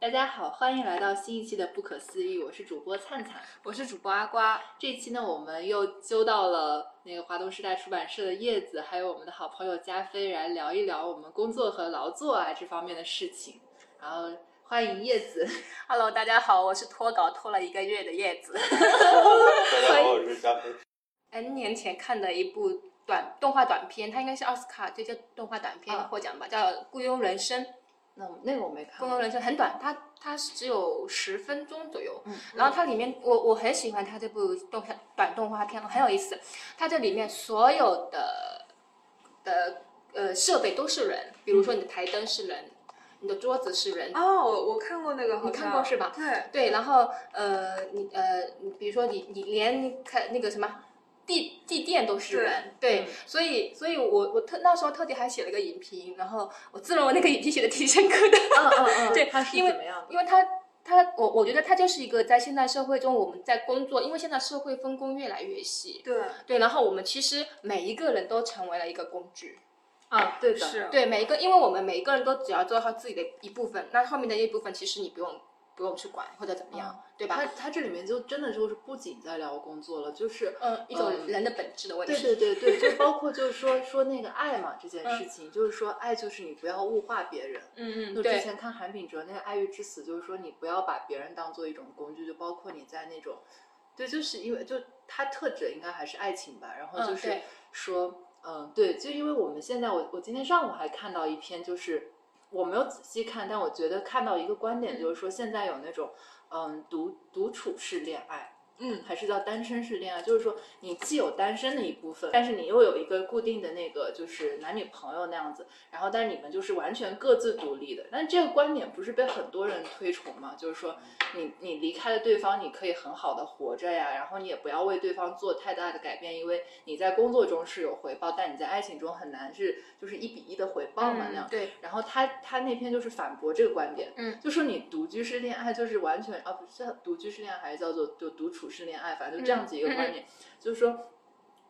大家好，欢迎来到新一期的不可思议，我是主播灿灿。我是主播阿瓜。这一期呢，我们又揪到了那个华东师大出版社的叶子，还有我们的好朋友加菲，来聊一聊我们工作和劳作啊这方面的事情。然后欢迎叶子，Hello，大家好，我是脱稿拖了一个月的叶子。大家好，我是加菲。N 年前看的一部短动画短片，它应该是奥斯卡最佳动画短片啊获奖吧，叫《雇佣人生》。那我那个我没看雇佣人生很短，它它是只有十分钟左右。嗯然后它里面，我我很喜欢它这部动画短动画片，很有意思。它这里面所有的的呃设备都是人，比如说你的台灯是人，你的桌子是人，哦，我我看过那个，你看过是吧？对，对，然后呃，你呃，比如说你你连看那个什么地地垫都是人，对，嗯。所以所以我我特那时候特地还写了个影评，然后我自认为那个影评写的挺深刻的，嗯嗯嗯，对它是因为怎么样的？因为他他我我觉得他就是一个在现代社会中我们在工作，因为现在社会分工越来越细，对，对，然后我们其实每一个人都成为了一个工具，啊，对的，是，对，每一个，因为我们每一个人都只要做好自己的一部分，那后面的一部分其实你不用不用去管或者怎么样，对吧？他他这里面就真的就是不仅在聊工作了，就是嗯，一种嗯人的本质的问题。对对对对，就包括就是说说那个爱嘛这件嗯事情，就是说爱就是你不要物化别人。嗯嗯，就之，前看韩炳哲那个《爱欲之死》，就是说你不要把别人当做一种工具，就包括你在那种，对，就是因为就他特指应该还是爱情吧。然后就是说，嗯，对，就因为我们现在我我今天上午还看到一篇，就是我没有仔细看，但我觉得看到一个观点，就是说现在有那种嗯独独处式恋爱。嗯，还是叫单身式恋爱，就是说你既有单身的一部分，但是你又有一个固定的那个就是男女朋友那样子，然后但你们就是完全各自独立的。但这个观点不是被很多人推崇吗？就是说你你离开了对方，你可以很好的活着呀，然后你也不要为对方做太大的改变，因为你在工作中是有回报，但你在爱情中很难是就是一比一的回报嘛、那样嗯。对，然后他他那篇就是反驳这个观点，嗯，就说你独居式恋爱就是完全啊不是独居式恋爱，还是叫做就独处式恋爱，反正就这样子一个观点，就是说。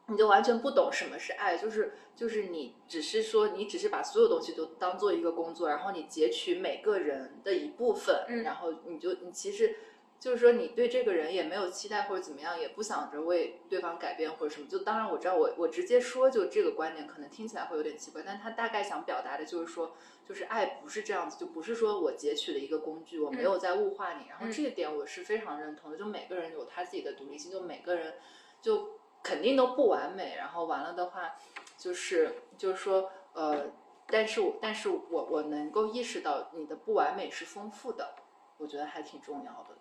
你就完全不懂什么是爱，就是就是你只是说你只是把所有东西都当做一个工作，然后你截取每个人的一部分，嗯然后你就你其实就是说你对这个人也没有期待或者怎么样，也不想着为对方改变或者什么。就当然我知道我我直接说就这个观点可能听起来会有点奇怪，但他大概想表达的就是说，就是爱不是这样子，就不是说我截取了一个工具，我没有在物化你。然后这一点我是非常认同的，就每个人有他自己的独立性，就每个人就肯定都不完美。然后完了的话，就是就是说呃。但是我，但是我我能够意识到你的不完美是丰富的，我觉得还挺重要的。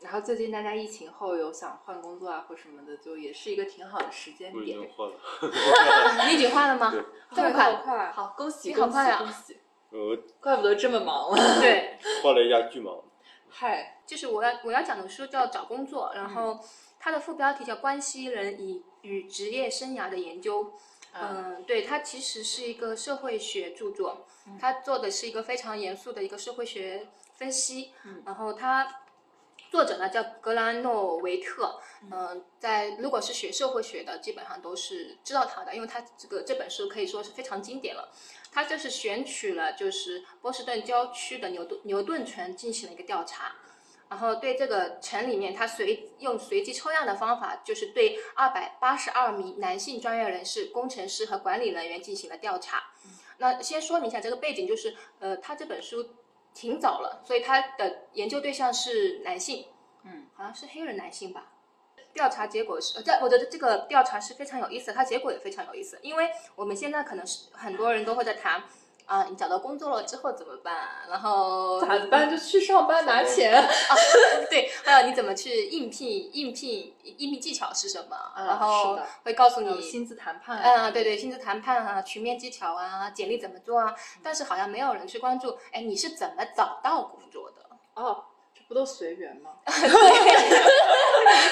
然后最近大家疫情后有想换工作啊或什么的，就也是一个挺好的时间点我已点。经换了，你已经换了吗？对 这么好快？快，好，恭喜你好恭喜快啊恭喜！我怪不得这么忙。对，换了一家巨忙。嗨，就是我要我要讲的书叫《找工作》，然嗯后它的副标题叫《关系人与与职业生涯的研究》。嗯，对，它其实是一个社会学著作，它做的是一个非常严肃的一个社会学分析。嗯然后它作者呢叫格兰诺维特，嗯、在如果是学社会学的，基本上都是知道他的，因为他这个这本书可以说是非常经典了。他就是选取了就是波士顿郊区的牛顿牛顿城进行了一个调查，然后对这个城里面，他随用随机抽样的方法，就是对二百八十二名男性专业人士、工程师和管理人员进行了调查。那先说明一下这个背景，就是呃，他这本书挺早了，所以他的研究对象是男性，嗯，好像是黑人男性吧。调查结果是，呃，在我觉得这个调查是非常有意思的，它结果也非常有意思，因为我们现在可能是很多人都会在谈。啊，你找到工作了之后怎么办？然后咋办？就去上班拿钱。啊对，还有你怎么去应聘？应聘应聘技巧是什么？嗯然后会告诉你薪资谈判啊。嗯，对对，薪资谈判啊，群面技巧啊，简历怎么做啊？但是好像没有人去关注，哎，你是怎么找到工作的？哦，这不都随缘吗？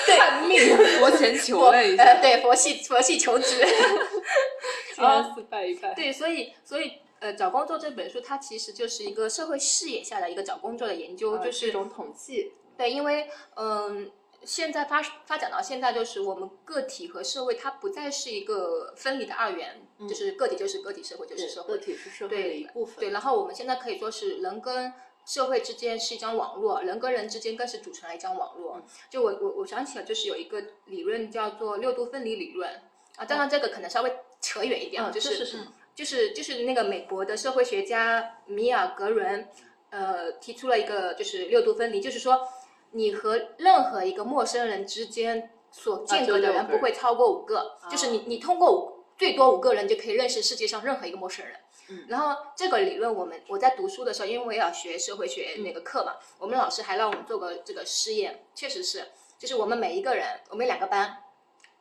对看命，佛前求了一呃，对，佛系佛系求职。竟然四拜一拜。对，所以所以呃，找工作这本书它其实就是一个社会视野下的一个找工作的研究，呃就是一种统计。对，因为嗯。现在发发展到现在，就是我们个体和社会，它不再是一个分离的二元，就是个体就是个体，社会就是社会个。体是社会的一部分。对，然后我们现在可以说是人跟社会之间是一张网络，人跟人之间更是组成了一张网络。就我我我想起了，就是有一个理论叫做六度分离理论啊，当然这个可能稍微扯远一点啊，嗯就是这是什么就是就是那个美国的社会学家米尔格伦，呃，提出了一个就是六度分离，就是说你和任何一个陌生人之间所间隔的人不会超过五个，就是你你通过五最多五个人就可以认识世界上任何一个陌生人。嗯然后这个理论，我们我在读书的时候，因为我也要学社会学那个课嘛，我们老师还让我们做个这个试验，确实是，就是我们每一个人，我们两个班，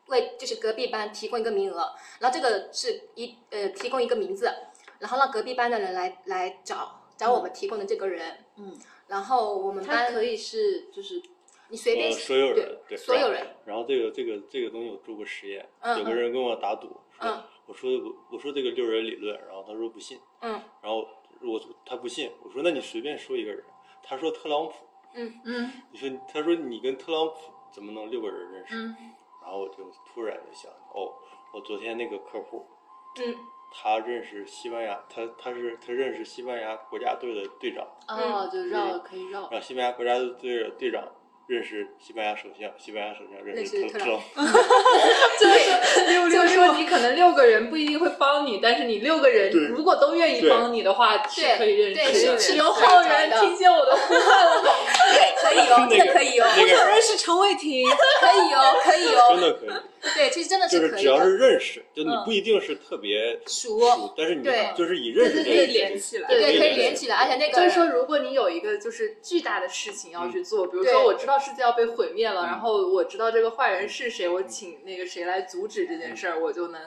为就是隔壁班提供一个名额，然后这个是一呃提供一个名字，然后让隔壁班的人来来找找我们提供的这个人，嗯，然后我们班可以是就是你随便呃所有人对对。所有人，然后这个这个这个东西我做过实验，嗯有个人跟我打赌，说嗯。我说我我说这个六人理论，然后他说不信，嗯。然后我他不信，我说那你随便说一个人，他说特朗普，嗯。嗯。你说他说你跟特朗普怎么能六个人认识？嗯然后我就突然就想，哦，我昨天那个客户，嗯他认识西班牙，他他是他认识西班牙国家队的队长，哦，就绕可以绕，让西班牙国家队的队长认识西班牙首相，西班牙首相认认识识特朗特特朗普。对，就是说 你可能六个人不一定会帮你，但是你六个人如果都愿意帮你的话，是可以认识的。是有好人听见我的呼唤了吗？可以哦，这个可以哦，那个。认识陈伟霆，可以哦，可以哦。真哦，的可以，对，其实真的可以就是只要是，认识，就你嗯。不一定是特别熟熟，但是你就是以认识对对对这个连起来。对，可以连起来，而且那个就是说，如果你有一个就是巨大的事情要去做，比如说我知道世界要被毁灭了，嗯。然后我知道这个坏人是谁，我请那个谁来阻止这件事儿，我就能。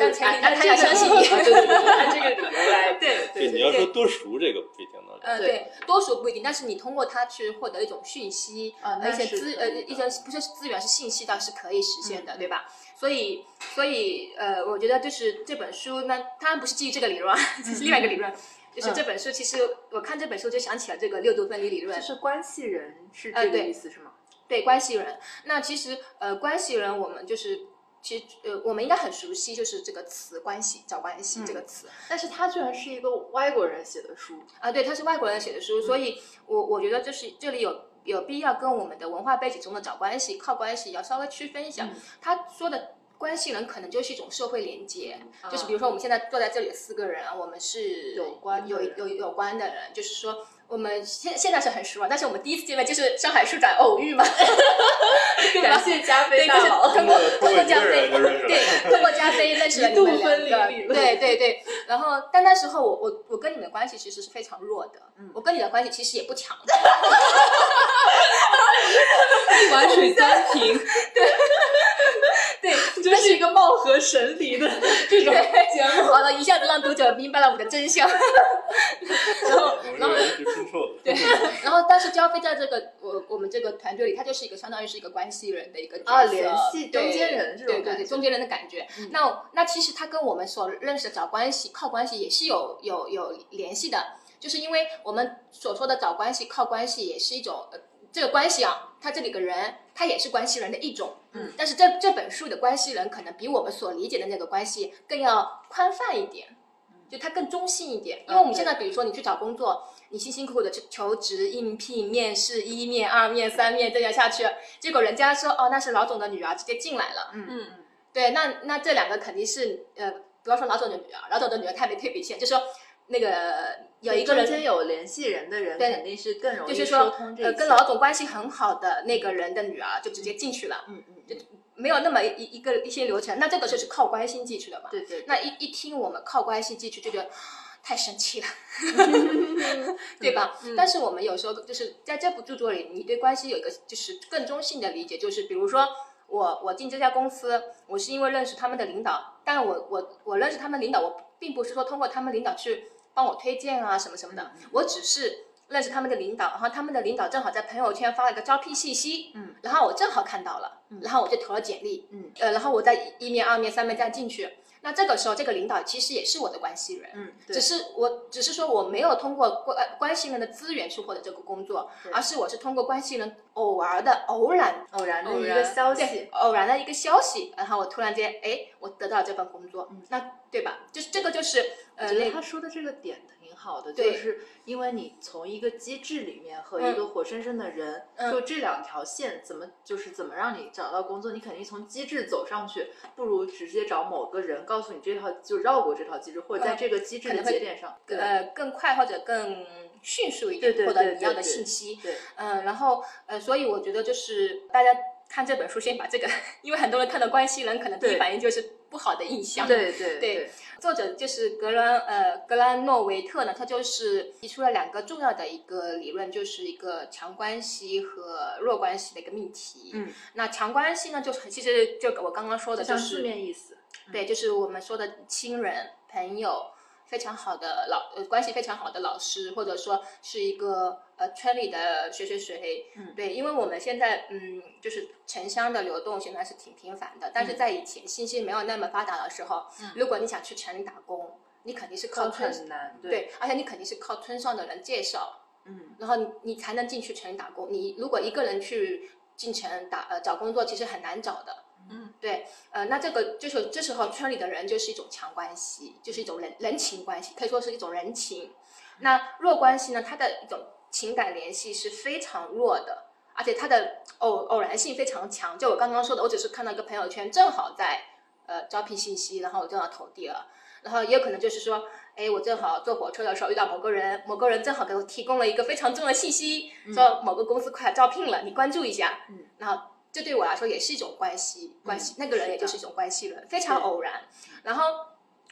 就但前提他要相信你啊 对对对，按这个理由来，对对对，你要说多熟，这个不一定能聊。呃，对对，多熟不一定，但是你通过它去获得一种讯息，而且资呃一些不是资源是信息，倒是可以实现的，嗯对吧？所以所以呃，我觉得就是这本书呢，当然不是基于这个理论，啊，这是另外一个理论。就是嗯这本书，其实我看这本书就想起了这个六度分离理论就，是关系人是这个意思是吗？对关系人。那其实呃，关系人我们就是其实呃，我们应该很熟悉，就是这个词“关系”找关系、这个词。但是它居然是一个外国人写的书，啊，对，它是外国人写的书，所以我我觉得就是这里有有必要跟我们的文化背景中的找关系、靠关系要稍微区分一下。嗯他说的关系人可能就是一种社会连接，就是啊比如说我们现在坐在这里的四个人啊，我们是有关有有有关的人，就是说。我们现现在是很熟啊，但是我们第一次见面就是上海书展偶遇嘛，对吧感谢加菲大佬。通过通过加菲对，通过加菲认识了你们两个对对对。然后，但那时候我我我跟你们的关系其实是非常弱的，嗯我跟你的关系其实也不强的，一碗水端平，对，这是一个貌合神离的这种 节目。好了，一下子让读者明白了我的真相。然后，我然后。对，然后但是焦飞在这个我我们这个团队里，他就是一个相当于是一个关系人的一个角色啊联系对中间人这种对对对，感觉中间人的感觉。嗯那那其实他跟我们所认识的找关系、靠关系也是有有有联系的，就是因为我们所说的找关系、靠关系也是一种呃这个关系啊，他这里个人他也是关系人的一种。嗯，但是这这本书的关系人可能比我们所理解的那个关系更要宽泛一点。就它更中性一点，因为我们现在比如说你去找工作，你辛辛苦苦的去求职、应聘、面试一面、二面、三面这样下去，结果人家说哦那是老总的女儿，直接进来了。嗯。嗯，对，那那这两个肯定是呃，不要说老总的女儿，老总的女儿太没对比性，就说那个有一个人中间有联系人的人，对肯定是更容易就是说呃跟老总关系很好的那个人的女儿就直接进去了，嗯嗯，就没有那么一一个一些流程，那这个就是靠关系进去的嘛。对对，那一一听我们靠关系进去，就觉得太生气了，对吧？嗯但是我们有时候就是在这部著作里，你对关系有一个就是更中性的理解，就是比如说我我进这家公司，我是因为认识他们的领导，但我我我认识他们领导，我并不是说通过他们领导去帮我推荐啊什么什么的，我只是。认识他们的领导，然后他们的领导正好在朋友圈发了一个招聘信息，嗯，然后我正好看到了，然后我就投了简历，嗯，呃，然后我在一面、二面、三面这样进去，那这个时候这个领导其实也是我的关系人，嗯，只是我只是说我没有通过关呃关系人的资源去获得这个工作，而是我是通过关系人偶尔的偶然偶然的一个消息，偶然的一个消息，然后我突然间哎，我得到这份工作，那对吧？就是这个就是呃那我觉得他说的这个点挺好的，就是因为你从一个机制里面和一个活生生的人，嗯。就这两条线怎么就是怎么让你找到工作，你肯定从机制走上去，不如直接找某个人告诉你这套就绕过这套机制，或者在嗯这个机制的节点上，对。呃更快或者更迅速一点获得你要的信息。对，嗯，然后呃，所以我觉得就是大家看这本书，先把这个，因为很多人看到关系人，可能第一反应就是不好的印象。对对对。作者就是格兰呃格兰诺维特呢，他就是提出了两个重要的一个理论，就是一个强关系和弱关系的一个命题。嗯，那强关系呢，就是其实就我刚刚说的，就像字就是面意思，对，就是我们说的亲人、朋友，非常好的老呃关系非常好的老师，或者说是一个呃村里的谁谁谁，嗯对，因为我们现在嗯就是城乡的流动现在是挺频繁的，但是在以前信息没有那么发达的时候，嗯如果你想去城里打工，你肯定是靠村很难，对，而且你肯定是靠村上的人介绍，嗯，然后你你才能进去城里打工。你如果一个人去进城打呃找工作，其实很难找的。嗯，对，呃，那这个就是这时候村里的人就是一种强关系，就是一种人人情关系，可以说是一种人情。那弱关系呢，它的一种情感联系是非常弱的，而且它的偶偶然性非常强。就我刚刚说的，我只是看到一个朋友圈，正好在呃招聘信息，然后我正好投递了，然后也有可能就是说，哎，我正好坐火车的时候遇到某个人，某个人正好给我提供了一个非常重要的信息，说某个公司快要招聘了，你关注一下。嗯，然后这对我来说也是一种关系，关系、那个人也就是一种关系了，非常偶然。然后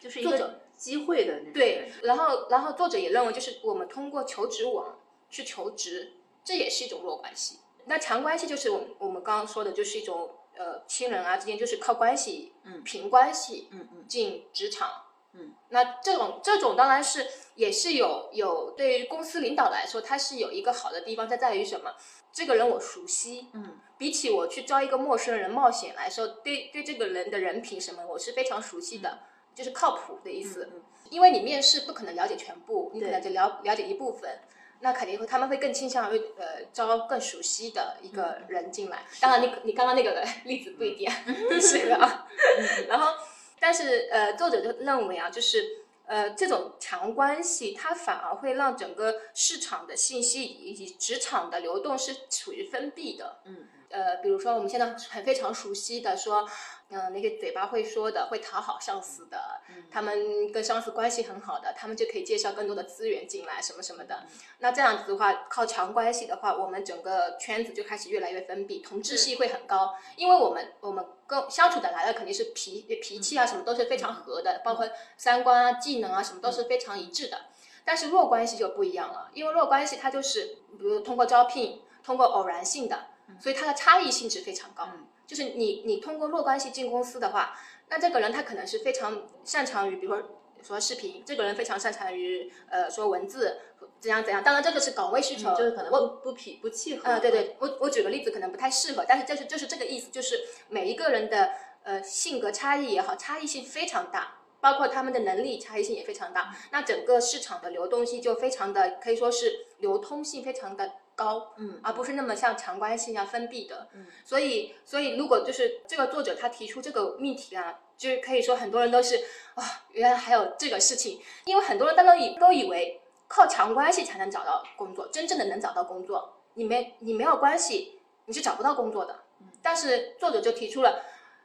就是一个机会的对，然后然后作者也认为，就是我们通过求职网去求职，这也是一种弱关系。那强关系就是我们我们刚刚说的，就是一种呃亲人啊之间就是靠关系，嗯凭关系嗯嗯进职场。嗯，那这种这种当然是也是有有对于公司领导来说，它是有一个好的地方，在在于什么？这个人我熟悉，嗯，比起我去招一个陌生人冒险来说，对对这个人的人品什么，我是非常熟悉的，就是靠谱的意思。嗯因为你面试不可能了解全部，你可对能只了了解一部分，那肯定会他们会更倾向于呃招更熟悉的一个人进来。当然你，你刚刚那个 例子不一定 是啊。然后，但是呃，作者就认为啊，就是呃这种强关系，它反而会让整个市场的信息以及职场的流动是处于封闭的。嗯呃，比如说我们现在很非常熟悉的说，嗯、那些嘴巴会说的、会讨好上司的，他们跟上司关系很好的，他们就可以介绍更多的资源进来，什么什么的。那这样子的话，靠强关系的话，我们整个圈子就开始越来越封闭，同质性会很高，因为我们我们跟相处的来的肯定是脾脾气啊，什么都是非常合的，包括三观啊、技能啊，什么都是非常一致的。但是弱关系就不一样了，因为弱关系它就是，比如通过招聘，通过偶然性的，所以它的差异性质非常高。嗯就是你你通过弱关系进公司的话，那这个人他可能是非常擅长于，比如说说视频，这个人非常擅长于呃说文字怎样怎样。当然这个是岗位需求，嗯就是可能我不不匹不契合。呃，对对，我我举个例子可能不太适合，但是就是就是这个意思，就是每一个人的呃性格差异也好，差异性非常大，包括他们的能力差异性也非常大。那整个市场的流动性就非常的可以说是流通性非常的高，嗯而不是那么像强关系一样封闭的。嗯，所以所以如果就是这个作者他提出这个命题啊，就是可以说很多人都是啊，原来还有这个事情，因为很多人都以都以为靠强关系才能找到工作，真正的能找到工作，你没你没有关系，你是找不到工作的。但是作者就提出了，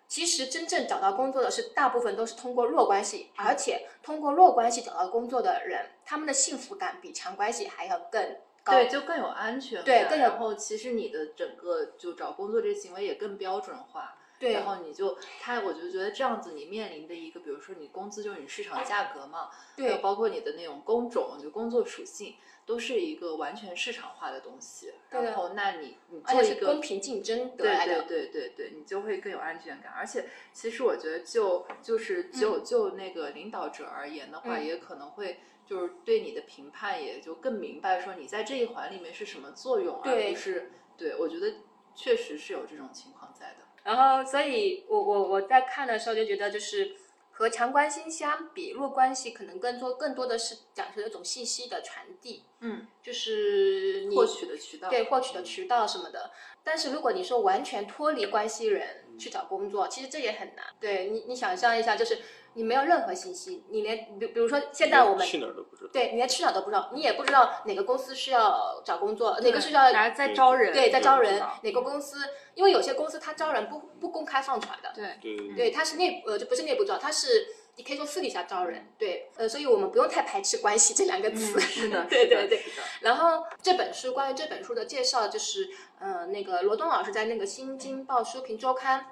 其实真正找到工作的是大部分都是通过弱关系，而且通过弱关系找到工作的人，他们的幸福感比强关系还要更高。对，就更有安全感。对更有然后其实你的整个就找工作这个行为也更标准化。对然后你就他，我就觉得这样子，你面临的一个，比如说你工资就是你市场价格嘛，还有对包括你的那种工种，就工作属性，都是一个完全市场化的东西。对然后，那你你做一个公平竞争得对来的。对对对对，你就会更有安全感。而且，其实我觉得就就是就就那个领导者而言的话，嗯也可能会就是对你的评判也就更明白，说你在这一环里面是什么作用，而不是对我觉得确实是有这种情况在的。然后，所以我我我在看的时候就觉得，就是和强关系相比，弱关系可能更多更多的是讲究一种信息的传递，嗯，就是你获取的渠道，对获取的渠道什么的。但是如果你说完全脱离关系人去找工作，其实这也很难。对你，你想象一下，就是你没有任何信息，你连比比如说现在我们去哪儿都不知道。对你连去哪儿都不知道，你也不知道哪个公司是要找工作，哪个是要在招人，对在招人哪个公司，因为有些公司它招人不不公开放出来的，对，对对对，它是内呃就不是内部招，它是你可以说私底下招人，对，呃，所以我们不用太排斥关系这两个词。是的，对对对，然后这本书关于这本书的介绍，就是呃，那个罗东老师在那个《新京报书评周刊》，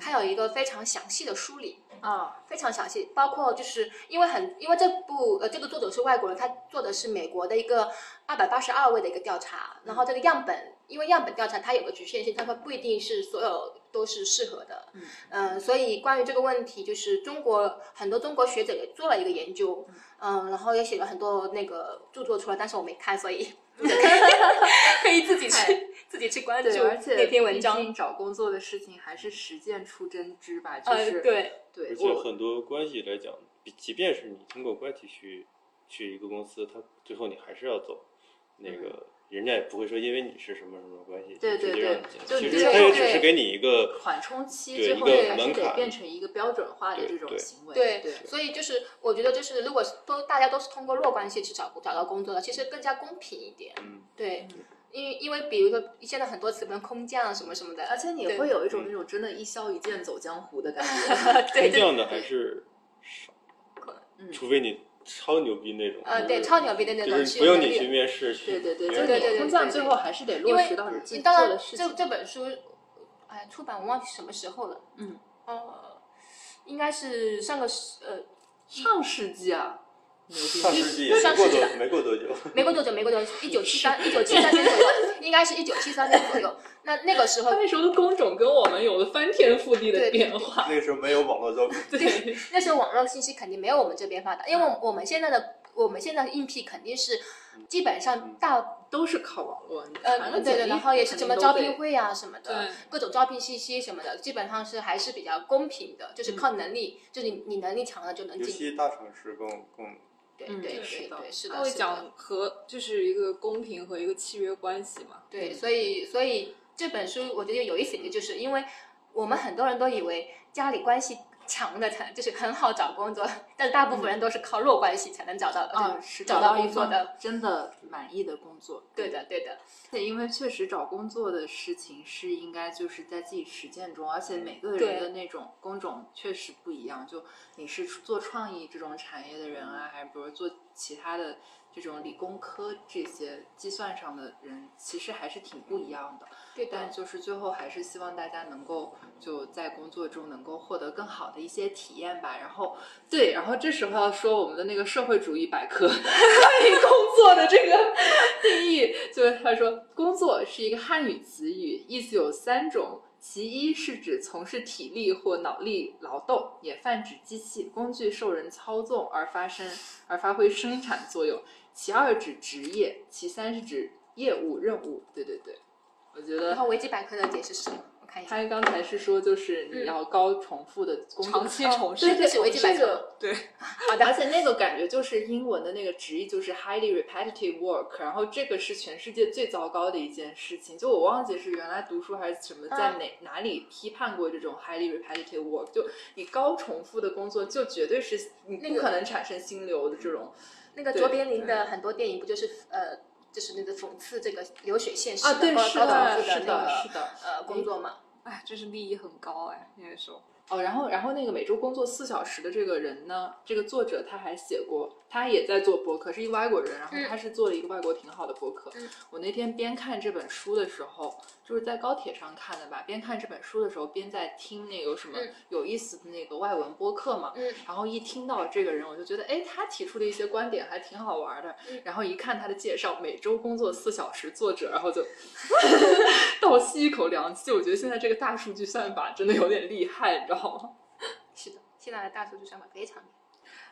他有一个非常详细的梳理，啊，非常详细，包括就是因为很因为这部呃这个作者是外国人，他做的是美国的一个二百八十二位的一个调查，然后这个样本因为样本调查它有个局限性，它说不一定是所有都是适合的，嗯。呃所以关于这个问题，就是中国很多中国学者也做了一个研究，嗯、然后也写了很多那个著作出来，但是我没看，所以 可以自己去自己去关注，而且那篇文章找工作的事情还是实践出真知吧，就呃，是对，对而且我很多关系来讲，即便是你通过关系去去一个公司，他最后你还是要走，那个人家也不会说因为你是什么什么关系，对对对就其实他也只是给你一个缓冲期最后一个还是得门槛变成一个标准化的这种行为，对对所以就是我觉得就是如果是都大家都是通过弱关系去找找到工作的，其实更加公平一点。嗯，对，因为因为比如说现在很多词，比如空降啊什么什么的，而且你会有一种那种真的一消一剑走江湖的感觉，空降的还是少，嗯除非你超牛逼那种，呃对超牛逼的那种就是不用你去。面试去，对对对，就是对对对你空降最后还是得落实到你自己做的事情这。这本书，哎，出版我忘记什么时候了。嗯，呃，应该是上个世呃上世纪啊！上世纪也没过多上世纪的没过多久，没过多久，没过多久，一九七三一九七三年左右，应该是一九七三年左右。那那个时候那时候的工种跟我们有了翻天覆地的变化。那个时候没有网络招聘，对，那时候网络信息肯定没有我们这边发达，因为我们现在的我们现在的应聘肯定是基本上大都是靠网络，你呃传个对对，然后也是什么招聘会啊什么的，各种招聘信息什么的，基本上是还是比较公平的，就是靠能力，就是你你能力强了就能尤进。其大城市更更嗯对对是对对，是他的，是的。会讲和就是一个公平和一个契约关系嘛。对，所以所以这本书我觉得有意思的就是，因为我们很多人都以为家里关系强的才就是很好找工作，但是大部分人都是靠弱关系才能找到啊，就是找到一份工作的。真的满意的工作。对的，对的，对因为确实找工作的事情是应该就是在自己实践中，而且每个人的那种工种确实不一样。就你是做创意这种产业的人啊，还是比如做其他的这种理工科这些计算上的人，其实还是挺不一样的。对但。就是最后还是希望大家能够就在工作中能够获得更好的一些体验吧。然后对，然后这时候要说我们的那个社会主义百科 关于工作的这个定义，就是他说工作是一个汉语词语，意思有三种。其一是指从事体力或脑力劳动，也泛指机器、工具受人操纵而发生而发挥生产作用；其二指职业；其三是指业务任务。对对对，我觉得然后维基百科的解释是什么？我看一下。他刚才是说，就是你要高重复的工作，长期从事对对这是维基百科对，好的而且那个感觉就是英文的那个直译就是 highly repetitive work，然后这个是全世界最糟糕的一件事情。就我忘记是原来读书还是什么，在嗯哪、哪里批判过这种 highly repetitive work，就你高重复的工作就绝对是你那不可能产生心流的这种。对那个卓别林的很多电影不就是呃，就是那个讽刺这个流水线式啊，对，高高是的，那个是的。呃工作嘛？哎，真是利益很高哎，那个时候。哦，然后然后那个每周工作四小时的这个人呢，这个作者他还写过，他也在做博客，是一个外国人，然后嗯他是做了一个外国挺好的博客。嗯我那天边看这本书的时候，就是在高铁上看的吧，边看这本书的时候，边在听那个有什么嗯有意思的那个外文播客嘛。嗯然后一听到这个人，我就觉得，哎，他提出的一些观点还挺好玩的。嗯然后一看他的介绍，每周工作四小时，作者，然后就 倒吸一口凉气。我觉得现在这个大数据算法真的有点厉害，你知道吗？是的，现在的大数据算法非常厉害。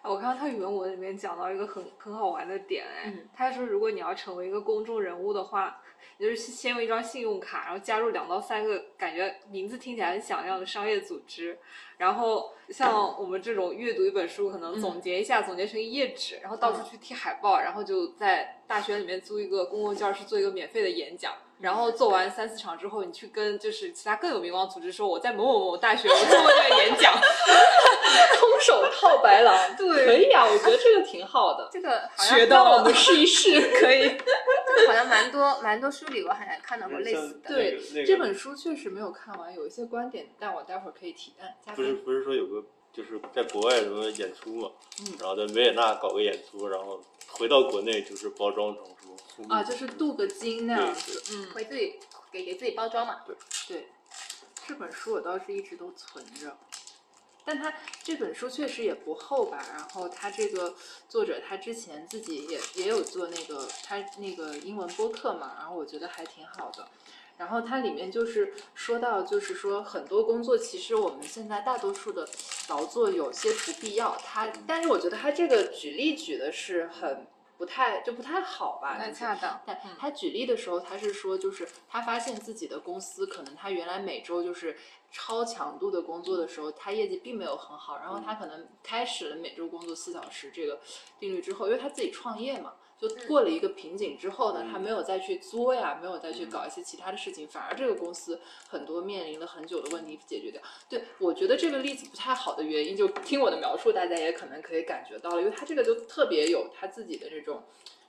啊我看到他原文文里面讲到一个很很好玩的点，哎，嗯他说如果你要成为一个公众人物的话，你就是先用一张信用卡，然后加入两到三个感觉名字听起来很响亮的商业组织，然后像我们这种阅读一本书，可能总结一下，总结成一页纸，然后到处去贴海报，然后就在大学里面租一个公共教室做一个免费的演讲。然后做完三四场之后，你去跟就是其他更有名望组织说，我在某某某大学我做过这个演讲，空手套白狼，对可以啊，我觉得这个挺好的。这个好像学到了，我们试一试，可以。这个好像蛮多蛮多书里我好像看到过类似的。对那个那个这本书确实没有看完，有一些观点，但我待会儿可以提案不是。不是说有个就是在国外什么演出嘛，嗯然后在维也纳搞个演出，然后回到国内就是包装成什啊，就是镀个金那样子。嗯，为自己给给自己包装嘛。对对，这本书我倒是一直都存着，但它这本书确实也不厚吧。然后他这个作者他之前自己也也有做那个他那个英文播客嘛，然后我觉得还挺好的。然后它里面就是说到，就是说很多工作其实我们现在大多数的劳作有些不必要，它但是我觉得它这个举例举的是很不太就不太好吧，太就恰当。但他举例的时候，他是说，就是他发现自己的公司可能他原来每周就是超强度的工作的时候，他业绩并没有很好，然后他可能开始了每周工作四小时这个定律之后，因为他自己创业嘛。就过了一个瓶颈之后呢，他没有再去作呀，没有再去搞一些其他的事情，反而这个公司很多面临了很久的问题解决掉。对我觉得这个例子不太好的原因，就听我的描述，大家也可能可以感觉到了，因为他这个就特别有他自己的这种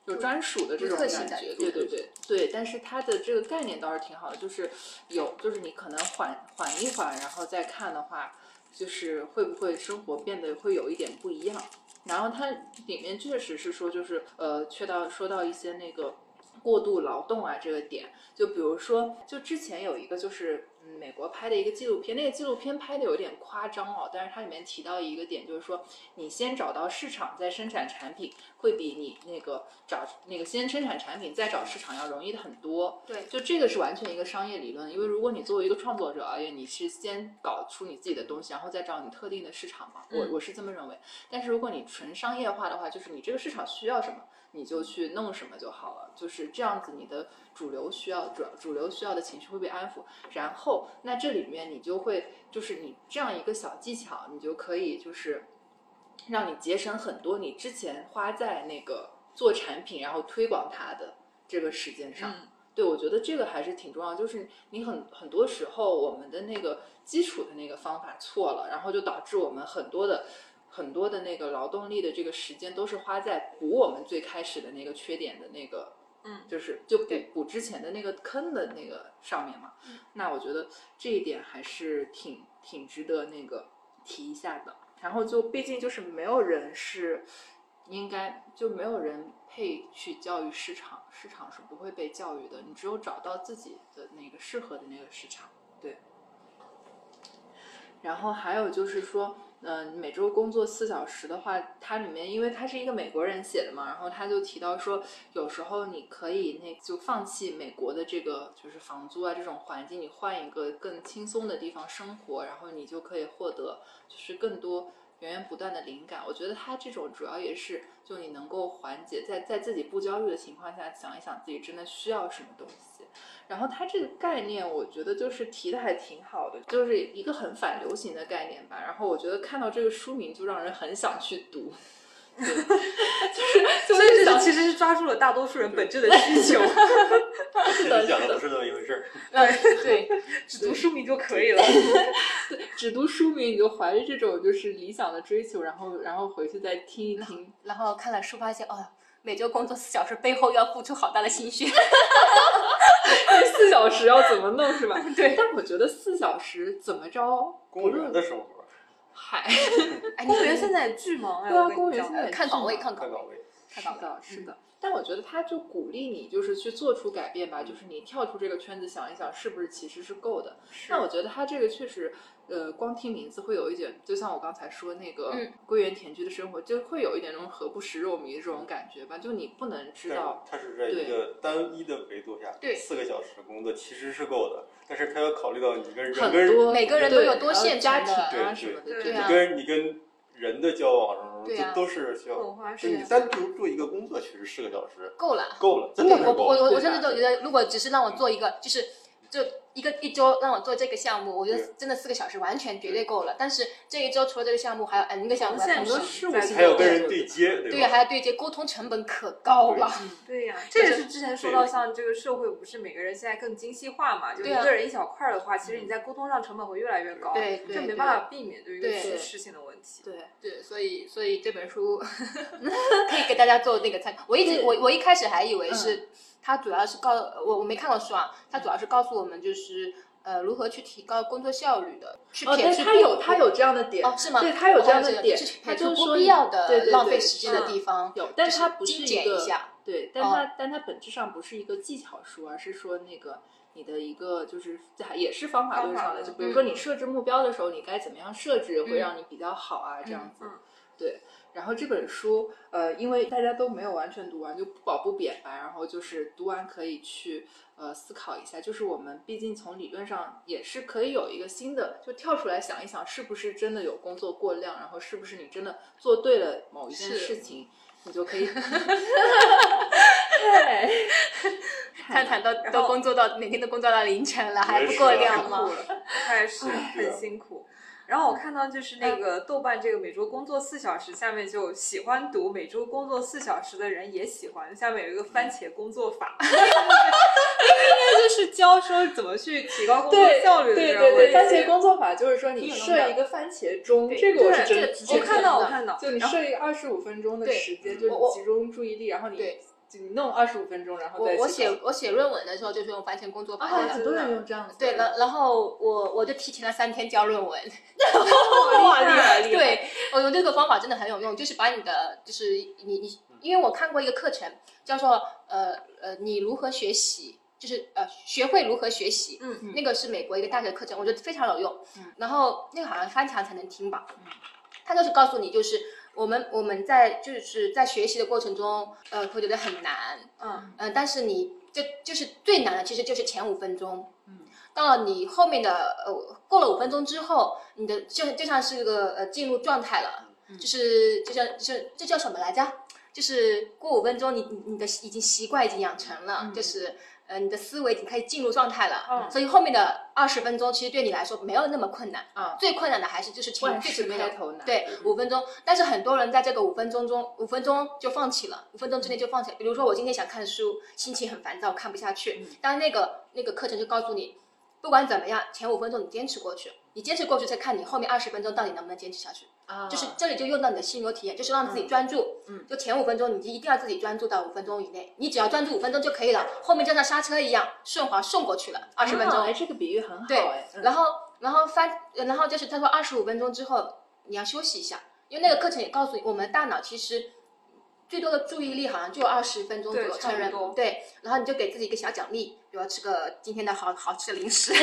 有专属的这种感觉，对对对对。但是它的这个概念倒是挺好的，就是有就是你可能缓缓一缓，然后再看的话，就是会不会生活变得会有一点不一样。然后它里面确实是说，就是呃，缺到说到一些那个过度劳动啊这个点，就比如说，就之前有一个就是嗯美国拍的一个纪录片，那个纪录片拍的有点夸张哦，但是它里面提到一个点，就是说你先找到市场再生产产品，会比你那个找那个先生产产品再找市场要容易的很多。对，就这个是完全一个商业理论，因为如果你作为一个创作者而言，你是先搞出你自己的东西，然后再找你特定的市场嘛，我我是这么认为。但是如果你纯商业化的话，就是你这个市场需要什么，你就去弄什么就好了，就是这样子，你的主流需要主主流需要的情绪会被安抚，然后那这里面你就会就是你这样一个小技巧，你就可以就是让你节省很多你之前花在那个做产品然后推广它的这个时间上。嗯对，我觉得这个还是挺重要，就是你很很多时候我们的那个基础的那个方法错了，然后就导致我们很多的很多的那个劳动力的这个时间都是花在补我们最开始的那个缺点的那个，嗯，就是就补补之前的那个坑的那个上面嘛。那我觉得这一点还是挺挺值得那个提一下的。然后就毕竟就是没有人是应该就没有人配去教育市场，市场是不会被教育的。你只有找到自己的那个适合的那个市场，对。然后还有就是说，嗯、每周工作四小时的话，它里面因为他是一个美国人写的嘛，然后他就提到说，有时候你可以那就放弃美国的这个就是房租啊这种环境，你换一个更轻松的地方生活，然后你就可以获得就是更多源源不断的灵感。我觉得他这种主要也是就你能够缓解在在自己不焦虑的情况下，想一想自己真的需要什么东西。然后它这个概念，我觉得就是提的还挺好的，就是一个很反流行的概念吧。然后我觉得看到这个书名就让人很想去读，对，就是就所以这是其实是抓住了大多数人本质的需求，其实讲的不是那么一回事儿。对，只读书名就可以了。只读书名你就怀着这种就是理想的追求，然后然后回去再听一听。然后看了书发现，哦，每周工作四小时背后要付出好大的心血。四小时要怎么弄是吧？对但我觉得四小时怎么着，公务员的生活，嗨，哎，公务员现在也巨忙哎，对啊公务员现在呃看岗位，看岗位，看岗位，是的，是的。但我觉得他就鼓励你，就是去做出改变吧，就是你跳出这个圈子想一想，是不是其实是够的。那我觉得他这个确实，呃，光听名字会有一点，就像我刚才说那个嗯归园田居的生活，就会有一点那种何不食肉糜的这种感觉吧。就你不能知道，它是在一个单一的维度下，对四个小时工作其实是够的，但是他要考虑到你跟人很跟多每个人都有多线家庭什么的，对对啊你跟你跟人的交往什么这对啊都是需要就你单独做一个工作，其实四个小时够了。够了，真的对我我是够了。我我甚至都觉得，如果只是让我做一个，就是就一个一周让我做这个项目，我觉得真的四个小时完全绝对够了。但是这一周除了这个项目，还有 N 个项目还有跟人对。接，对对，还要对接，沟通成本可高了。对。呀、这也是之前说到，像这个社会不是每个人现在更精细化嘛，就一个人一小块儿的话，其实你在沟通上成本会越来越高，对对对这没办法避免对于一个趋势性的问题。对，对，所以所以这本书 可以给大家做那个参考。我一直我我一开始还以为是它主要是告我我没看过书啊，它主要是告诉我们就是呃如何去提高工作效率的，去哦，对，撇除他有他有这样的点，哦是吗？对他有这样哦的点就是，他就不必要的浪费时间的嗯地方，有，但就是它不是一个一下。对，但哦它、但它本质上不是一个技巧书，而是说那个你的一个就是在也是方法论上的，就比如说嗯你设置目标的时候，你该怎么样设置会嗯让你比较好啊，这样子。嗯对，然后这本书，呃，因为大家都没有完全读完，就不褒不贬吧。然后就是读完可以去呃思考一下，就是我们毕竟从理论上也是可以有一个新的，就跳出来想一想，是不是真的有工作过量，然后是不是你真的做对了某一件事情，你就可以。对，探探都然后都工作到每天都工作到凌晨了，还不是啊够量吗？辛苦了，还是很辛苦。然后我看到就是那个豆瓣这个每周工作四小时，下面就喜欢读每周工作四小时的人也喜欢，下面有一个番茄工作法，应该就是教说怎么去提高工作对效率的对对对，番茄工作法就是说你设一个番茄钟，对这个我是对真我看到的我看到，就你设一个二十五分钟的对时间，就集中注意力，然后你弄二十五分钟，然后再我我写我写论文的时候就是用番茄工作法啊，很多人用这样子的，对，然然后我我就提前了三天交论文。哇，厉害厉害，对，我觉得这个方法真的很有用，就是把你的就是你你，因为我看过一个课程叫做呃呃你如何学习，就是呃学会如何学习，嗯嗯那个是美国一个大学课程，我觉得非常有用。嗯然后那个好像翻墙才能听吧，嗯他就是告诉你就是。我们我们在就是在学习的过程中，呃，会觉得很难，嗯嗯、但是你就就是最难的，其实就是前五分钟。嗯，到了你后面的呃过了五分钟之后，你的就就像是个呃进入状态了，嗯就是就像就是这叫什么来着？就是过五分钟你，你你的已经习惯已经养成了，嗯就是呃你的思维已经开始进入状态了，嗯所以后面的二十分钟其实对你来说没有那么困难，啊，最困难的还是就是前万事最前面的头难，对，五分钟。但是很多人在这个五分钟中，五分钟就放弃了，五分钟之内就放弃了。比如说我今天想看书，心情很烦躁，看不下去嗯，但是那个那个课程就告诉你，不管怎么样，前五分钟你坚持过去，你坚持过去再看你后面二十分钟到底能不能坚持下去。啊，就是这里就用到你的心流体验，就是让自己专注。嗯就前五分钟你就一定要自己专注到五分钟以内，你只要专注五分钟就可以了，后面就像刹车一样顺滑送过去了，二十分钟。啊哎，这个比喻很好对哎，嗯然后然后翻，呃然后就是他说二十五分钟之后你要休息一下，因为那个课程也告诉你，我们大脑其实最多的注意力好像就二十分钟左右成人多对，然后你就给自己一个小奖励，比如吃个今天的好好吃的零食，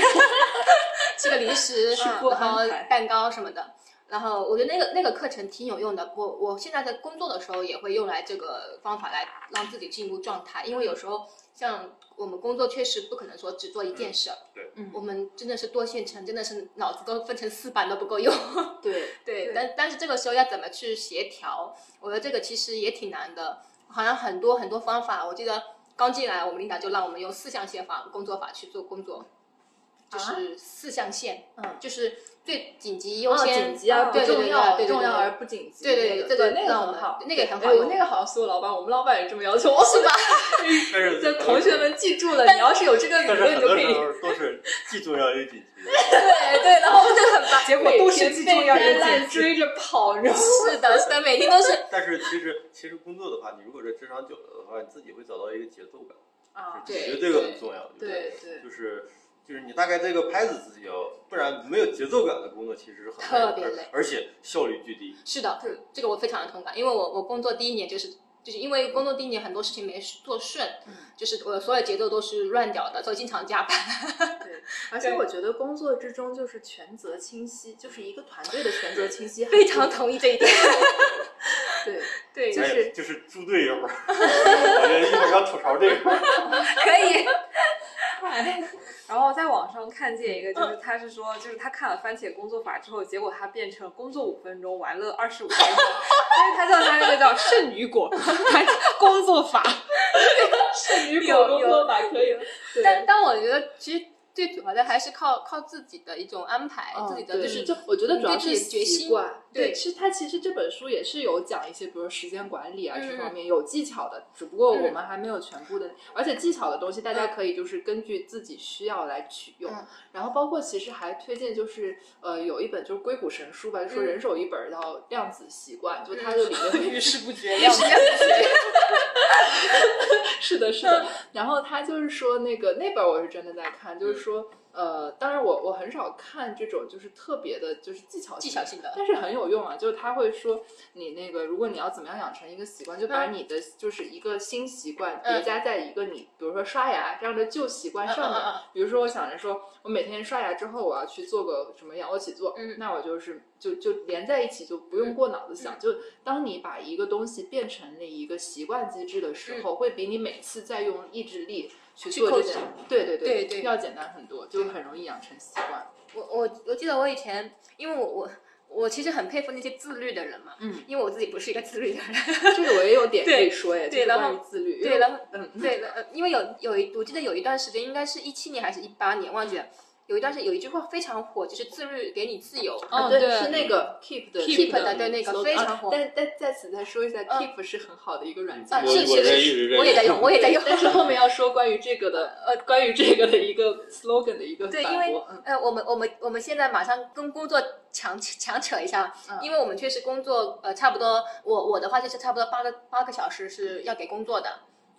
吃个零食，然后蛋糕什么的。然后我觉得那个那个课程挺有用的，我我现在在工作的时候也会用来这个方法来让自己进入状态，因为有时候像我们工作确实不可能说只做一件事儿，对嗯我们真的是多线程，真的是脑子都分成四板都不够用。对，对，对但但是这个时候要怎么去协调？我觉得这个其实也挺难的，好像很多很多方法。我记得刚进来，我们领导就让我们用四象限法工作法去做工作，就是四象限，嗯就是最紧急优哦先，紧急而不重要，重要而不紧急。对对对这个那那个很好，那个也很好哎，我用那个好像所有老板，我们老板也这么要求，是吧？但是 就同学们记住了，你要是有这个理论，你就可以。很多时候都是既重要又紧急的。对对，然后就很棒，结果都是记重要又紧急烂追着跑，你知道吗？是的，是的，每天都是但是其实其实工作的话，你如果这职场久了的话，你自己会找到一个节奏感，啊，就是对觉得这个很重要。对对就是就是你大概这个拍子自己要，不然没有节奏感的工作其实是很特别累而且效率巨低。是的是，这个我非常的同感，因为我我工作第一年就是就是因为工作第一年很多事情没做顺，嗯就是我所有节奏都是乱掉的，所以经常加班。对，而且我觉得工作之中就是权责清晰，就是一个团队的权责清晰非常同意这一点。对，对，就哎是就是猪队友，我觉得一会儿要吐槽这个。可以。然后在网上看见一个，就是他是说，就是他看了番茄工作法之后，结果他变成工作五分钟，玩乐二十五分钟，因为他叫他那个叫圣女果 工作法。剩女果工作法可以了。但但我觉得其实。最主要的还是靠靠自己的一种安排，哦自己的就是就我觉得主要是习惯对其实它其实这本书也是有讲一些，比如时间管理啊嗯这方面有技巧的，只不过嗯我们还没有全部的，而且技巧的东西大家可以就是根据自己需要来取用。嗯然后包括其实还推荐就是呃有一本就是硅谷神书吧，就说嗯人手一本叫量子习惯，就它就 里面会遇事不决，量子。是的，是的。然后他就是说，那个那本我是真的在看，就是说，呃，当然我我很少看这种就是特别的，就是技巧技巧性的但是很有用啊。就是他会说，你那个如果你要怎么样养成一个习惯，就把嗯。你的就是一个新习惯嗯。叠加在一个你，比如说刷牙这样的旧习惯上面。比如说，我想着说我每天刷牙之后，我要去做个什么仰卧起坐，嗯。那我就是就就连在一起，就不用过脑子想。嗯。就当你把一个东西变成了一个习惯机制的时候，会比你每次再用意志力去做这些，对对对对要简单很多，就很容易养成习惯。我我我记得我以前，因为我我我其实很佩服那些自律的人嘛，嗯，因为我自己不是一个自律的人，这个我也有点 可对以说耶，就是对然后关于自律，对，为然后嗯，对因为有有一我记得有一段时间，应该是一七年还是一八年，忘记了。有一段时间有一句话非常火，就是自律给你自由。对，嗯对是那个 Keep 的 Keep 的的对那个非常火啊但但在此再说一下嗯，Keep 是很好的一个软件啊，我是是我也在用，我也在 用。但是后面要说关于这个的，呃，关于这个的一个 slogan 的一个对，因为呃，我们我们我们现在马上跟工作强强扯一下，嗯因为我们确实工作呃差不多，我我的话就是差不多八个八个小时是要给工作的，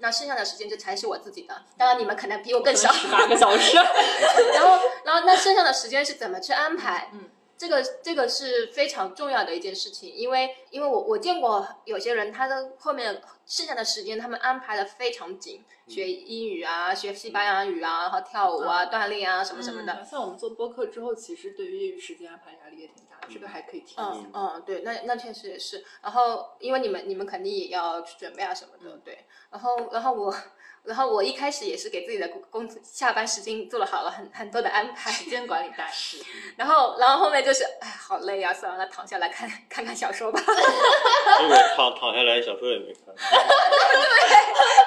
那剩下的时间就才是我自己的。当然你们可能比我更少，八个小时，然后然后那剩下的时间是怎么去安排？嗯。这个这个是非常重要的一件事情，因为因为我我见过有些人，他的后面剩下的时间他们安排的非常紧，学英语啊，学西班牙语啊，然后跳舞啊，锻炼啊什么什么的。嗯像我们做播客之后，其实对于业余时间安排压力也挺大的，这个还可以提一下。嗯嗯，对，那那确实也是。然后因为你们你们肯定也要去准备啊什么的，对。然后然后我然后我一开始也是给自己的工工下班时间做了好了很很多的安排，时间管理大师，然后然后后面就是哎好累啊，算了，那躺下来看看看小说吧。结果躺躺下来，小说也没看。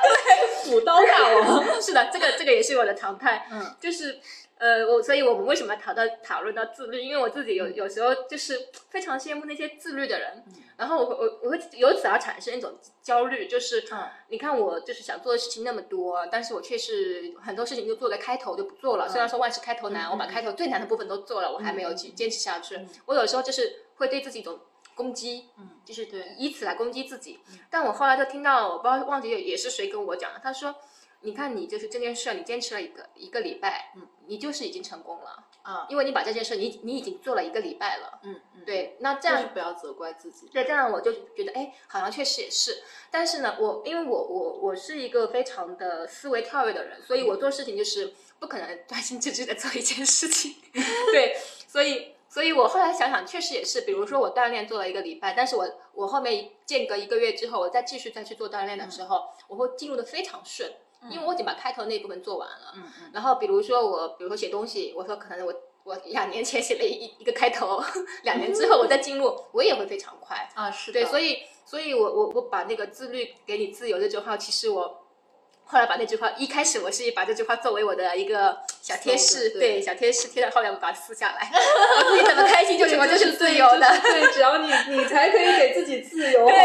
对对补刀大王。是的，这个这个也是我的常态，嗯，就是。呃，我所以，我们为什么讨到讨论到自律？因为我自己有有时候就是非常羡慕那些自律的人，然后我会我我会由此而产生一种焦虑，就是、嗯你看我就是想做的事情那么多，但是我却是很多事情就做在开头就不做了。虽然说万事开头难，嗯我把开头最难的部分都做了，我还没有去坚持下去。我有时候就是会对自己一种攻击，嗯就是对以此来攻击自己。但我后来就听到，我不知道忘记也是谁跟我讲的，他说。你看，你就是这件事，你坚持了一个一个礼拜，嗯，你就是已经成功了，啊，因为你把这件事，你你已经做了一个礼拜了，嗯嗯，对，那这这样样不要责怪自己。对，这样我就觉得，哎，好像确实也是。但是呢，我因为我我我是一个非常的思维跳跃的人，所以我做事情就是不可能 专心致志的做一件事情。对，所以所以我后来想想，确实也是。比如说我锻炼做了一个礼拜，但是我我后面间隔一个月之后，我再继续再去做锻炼的时候，我会进入的非常顺。因为我已经把开头那部分做完了，嗯嗯，然后比如说我，比如说写东西，我说可能我我两年前写了一一个开头，两年之后我再进入，我也会非常快。啊是的，对，所以以，所以我我我把那个自律给你自由这句话，其实我后来把那句话，一开始我是把这句话作为我的一个小贴士，对。对小贴士贴在后面我把它撕下来，我自己怎么开心就什么就是自由的。对，只要你你才可以给自己自由，好吗？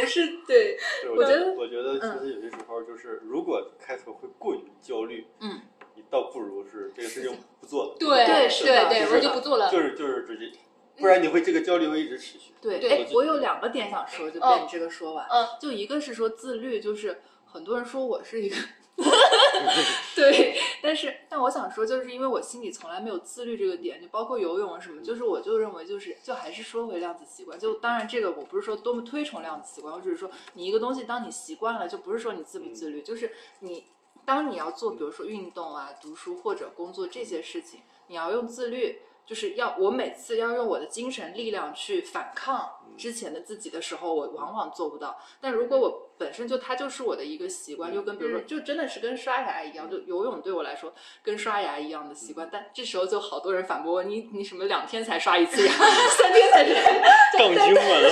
不是对，我我觉得我觉得其实有些时候就是，如果开头会过于焦虑，嗯，你倒不如是这个事情不做了，对对是对对，我就不做了。就是就是直接，不然你会这个焦虑会一直持续。对，对哎，我有两个点想说，就被你这个说完。嗯，就一个是说自律，就是很多人说我是一个，对，但是但我想说，就是因为我心里从来没有自律这个点，就包括游泳啊什么，就是我就认为就是就还是说回量子习惯，就当然这个我不是说多么推崇量子习惯，我只是说你一个东西当你习惯了，就不是说你自不自律，就是你当你要做比如说运动啊、读书或者工作这些事情，你要用自律。就是要我每次要用我的精神力量去反抗之前的自己的时候，我往往做不到。但如果我本身就它就是我的一个习惯，就跟比如说，就真的是跟刷牙一样，就游泳对我来说跟刷牙一样的习惯。但这时候就好多人反驳我，你你什么两天才刷一次牙，三天才刷？杠精完了。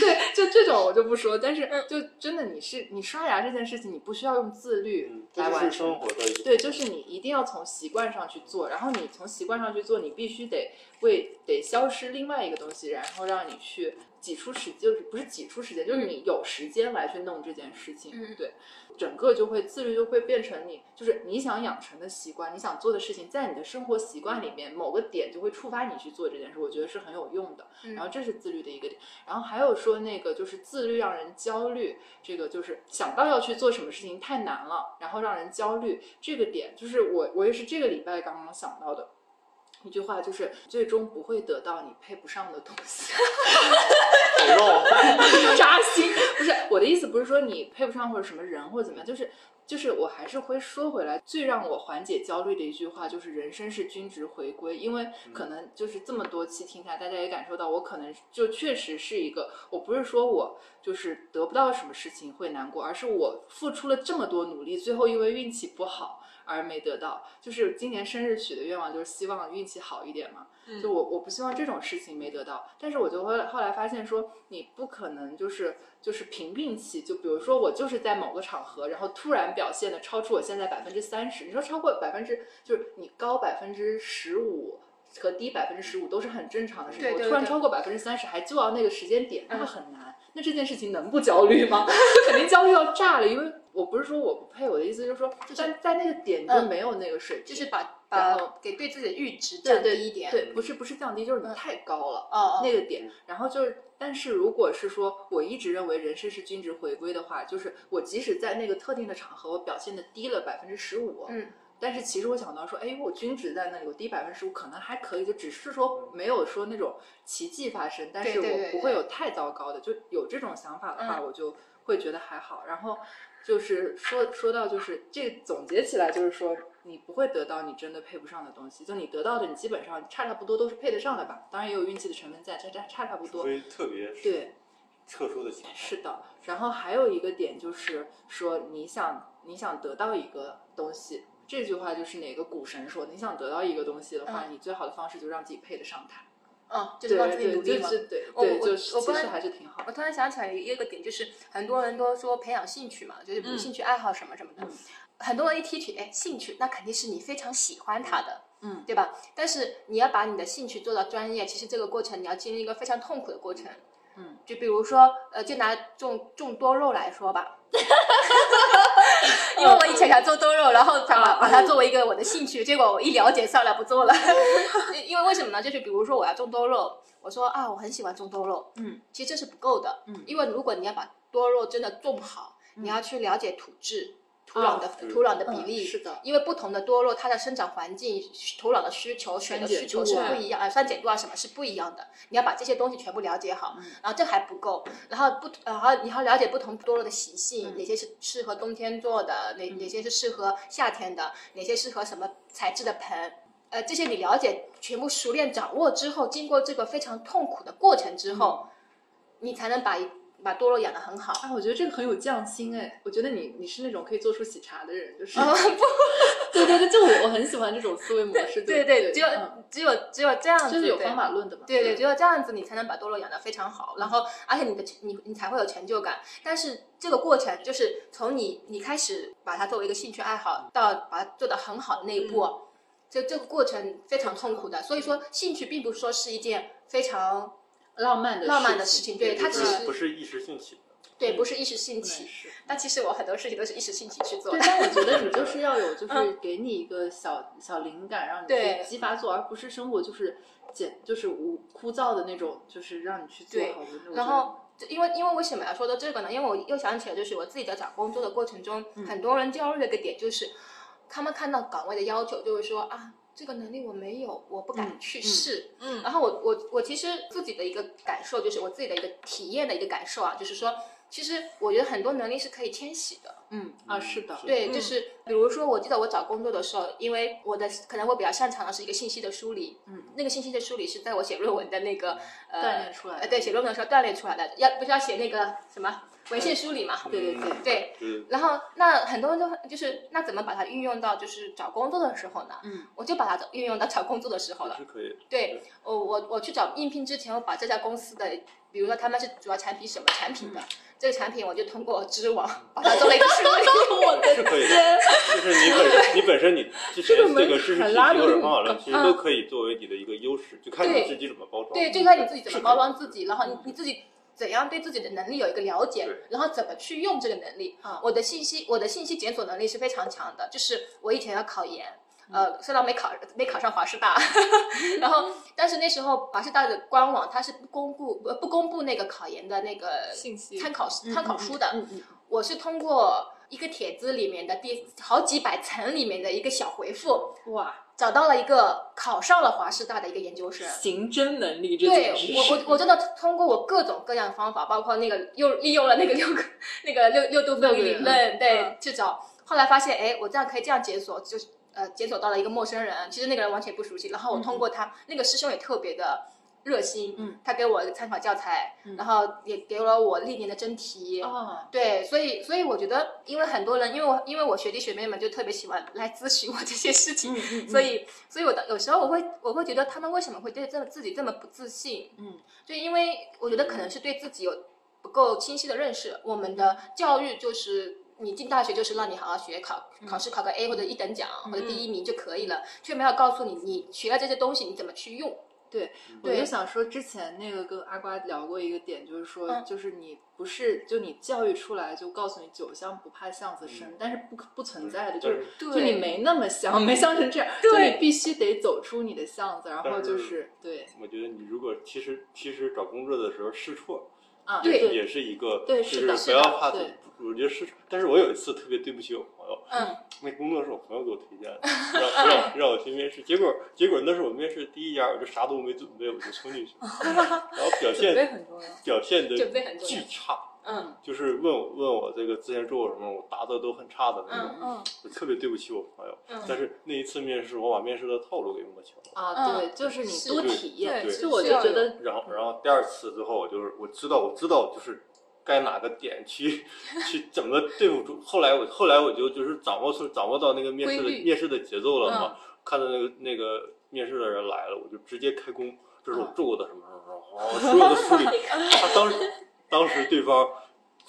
对，就这种我就不说。但是就真的你是你刷牙这件事情，你不需要用自律来完成就是生。活的对，就是你一定要从习惯上去做，然后你从习惯上去做，你必须得为得消失另外一个东西，然后让你去挤出时，就是不是挤出时间，就是你有时间来去弄这件事情。嗯对，整个就会自律就会变成你就是你想养成的习惯，你想做的事情，在你的生活习惯里面某个点就会触发你去做这件事，我觉得是很有用的。嗯然后这是自律的一个点，然后还有说那个就是自律让人焦虑，这个就是想到要去做什么事情太难了，然后让人焦虑。这个点就是我我也是这个礼拜刚刚想到的一句话，就是最终不会得到你配不上的东西。口肉。扎心。不是我的意思，不是说你配不上或者什么人或者怎么样，就是就是我还是会说回来，最让我缓解焦虑的一句话就是人生是均值回归，因为可能就是这么多期听下来，大家也感受到我可能就确实是一个，我不是说我就是得不到什么事情会难过，而是我付出了这么多努力，最后因为运气不好。而没得到，就是今年生日许的愿望，就是希望运气好一点嘛。就我我不希望这种事情没得到，但是我就会后来发现说，你不可能就是就是凭运气，就比如说我就是在某个场合，然后突然表现的超出我现在百分之三十，你说超过百分之就是你高百分之十五。和低百分之十五都是很正常的事情，我突然超过百分之三十，还就要那个时间点，那嗯很难。那这件事情能不焦虑吗？就 肯定焦虑要炸了，因为我不是说我不配，我的意思就是说，就在在那个点你就嗯没有那个水平，就是把把给对自己的阈值降低一点。对，不是不是降低，就是你嗯太高了。哦哦，那个点，然后就是，但是如果是说我一直认为人生是均值回归的话，就是我即使在那个特定的场合我表现的低了百分之十五，嗯，但是其实我想到说，哎，我均值在那里，我低百分之十五可能还可以，就只是说没有说那种奇迹发生，但是我不会有太糟糕的，就有这种想法的话，嗯我就会觉得还好。然后就是说说到就是这总结起来就是说，你不会得到你真的配不上的东西，就你得到的，你基本上差差不多都是配得上的吧，当然也有运气的成分在，差差差差不多。所以特别对，特殊的情况。是的，然后还有一个点就是说，你想你想得到一个东西，这句话就是哪个股神说的？你想得到一个东西的话，你最好的方式就让自己配得上它。哦，就是让自己对对，努力嘛。就是对我对，我就是我其实还是挺好我。突然想起来一个点，就是很多人都说培养兴趣嘛，就是兴趣爱好什么什么的。嗯很多人一提起哎兴趣，那肯定是你非常喜欢它的，嗯，对吧？但是你要把你的兴趣做到专业，其实这个过程你要经历一个非常痛苦的过程。嗯，就比如说，呃，就拿种种多肉来说吧。因为我以前想做多肉，然后想把把它作为一个我的兴趣，结果我一了解算了，不做了。因为为什么呢？就是比如说我要种多肉，我说啊，我很喜欢种多肉，嗯，其实这是不够的，嗯。因为如果你要把多肉真的种好，你要去了解土质、土壤的嗯土壤的比嗯例，是的因为不同的多肉，它的生长环境、土壤的需求、水的需求是不一样，啊，酸碱度啊什么是不一样的。你要把这些东西全部了解好，嗯然后这还不够，然后不，然后你还要了解不同多肉的习性，嗯哪些是适合冬天做的，哪哪些是适合夏天的，哪些适合什么材质的盆。呃，这些你了解全部熟练掌握之后，经过这个非常痛苦的过程之后，你才能把一把多肉养得很好。啊，我觉得这个很有匠心哎，我觉得你你是那种可以做出喜茶的人，就是，啊不 对对对，就我我很喜欢这种思维模式，对对，只有、嗯只有只有这样子，就是有方法论的嘛，对对，嗯只有这样子，你才能把多肉养得非常好，然后而且你的你你才会有成就感。但是这个过程就是从你你开始把它作为一个兴趣爱好，到把它做得很好的那一步，嗯就这个过程非常痛苦的。所以说，兴趣并不是说是一件非常浪漫的浪漫的事事情对它其实不是一时兴起的。对，不是一时兴起。但其实我很多事情都是一时兴起去做，的。但我觉得你就 是要有，就是嗯给你一个小小灵感，让你对去激发做，而不是生活就是简就是无枯燥的那种，就是让你去做好的那种。然后，因为因为为什么要说到这个呢？因为我又想起来，就是我自己在找工作的过程中，嗯很多人焦虑的一个点就是，他们看到岗位的要求，就会说啊，这个能力我没有，我不敢嗯去嗯试。嗯然后我我我其实自己的一个感受，就是我自己的一个体验的一个感受啊，就是说，其实我觉得很多能力是可以迁徙的。嗯啊，是的，对，嗯就是比如说，我记得我找工作的时候，因为我的可能我比较擅长的是一个信息的梳理，嗯，那个信息的梳理是在我写论文的那个呃锻炼出来的呃，对，写论文的时候锻炼出来的，要不是要写那个什么文献梳理嘛，对对对，对，对，然后那很多人都就是那怎么把它运用到就是找工作的时候呢？嗯，我就把它运用到找工作的时候了。是。可以。对，我我我去找应聘之前，我把这家公司的，比如说他们是主要产品什么产品的，这个产品我就通过知网把它做了一个梳理。我 的是可以的，就是你本你本身你之前这个门这个知识体系槛拉得或者很方法论，其实都可以作为你的一个优势，就看你自己怎么包装。对，就看你自己怎么包装自己，然后你你自己怎样对自己的能力有一个了解，然后怎么去用这个能力。啊。我的信息，我的信息检索能力是非常强的，就是我以前要考研。呃，虽然没考没考上华师大，然后但是那时候华师大的官网它是不公布呃不公布那个考研的那个信息。参考参考书的，嗯嗯。我是通过一个帖子里面的第好几百层里面的一个小回复，哇，找到了一个考上了华师大的一个研究生。刑侦能力这对我我我真的通过我各种各样的方法，包括那个又利用了那个六个那个六六度分离理论，对嗯，去找。后来发现，哎，我这样可以这样解锁，就是呃解锁到了一个陌生人，其实那个人完全不熟悉。然后我通过他，那个师兄也特别的热心，嗯，他给我参考教材，然后也给了我历年的真题，哦，对，所以所以我觉得，因为很多人，因为我因为我学弟学妹们就特别喜欢来咨询我这些事情，所以所以我的有时候我会我会觉得他们为什么会对这么自己这么不自信？嗯，就因为我觉得可能是对自己有不够清晰的认识。我们的教育就是。你进大学就是让你好好学，考考试考个 A 或者一等奖或者第一名就可以了，却没有告诉你你学了这些东西你怎么去用。对，我就想说，之前那个跟阿瓜聊过一个点，就是说，嗯。就是你不是就你教育出来就告诉你酒香不怕巷子深，嗯。但是不不存在的，但就是就你没那么香，没香成这样，就你必须得走出你的巷子，然后就是是对。我觉得你如果其实其实找工作的时候试错，啊，对。也是一个对就是的不要怕的我觉得是，但是我有一次特别对不起我朋友，嗯，那工作是我朋友给我推荐的，让让让我去面试，结果结果那是我面试第一家，我就啥都没准备，我就冲进去了，然后表准备现很重要。表现的准备很重要巨差，嗯就是问我问我这个之前做过什么，我答的都很差的那种，嗯我特别对不起我朋友。嗯但是那一次面试，我把面试的套路给摸清了。啊，嗯对，就是你多体验，对就我是要有就觉得然后，然后第二次之后，我就是我知道，我知道就是该哪个点去 去怎么对付住。后来我后来我就就是掌握出掌握到那个面试的面试的节奏了嘛。嗯看到那个那个面试的人来了，我就直接开工，这是我嗯做过的什么什么什么，哦所有的梳理。他当时当时对方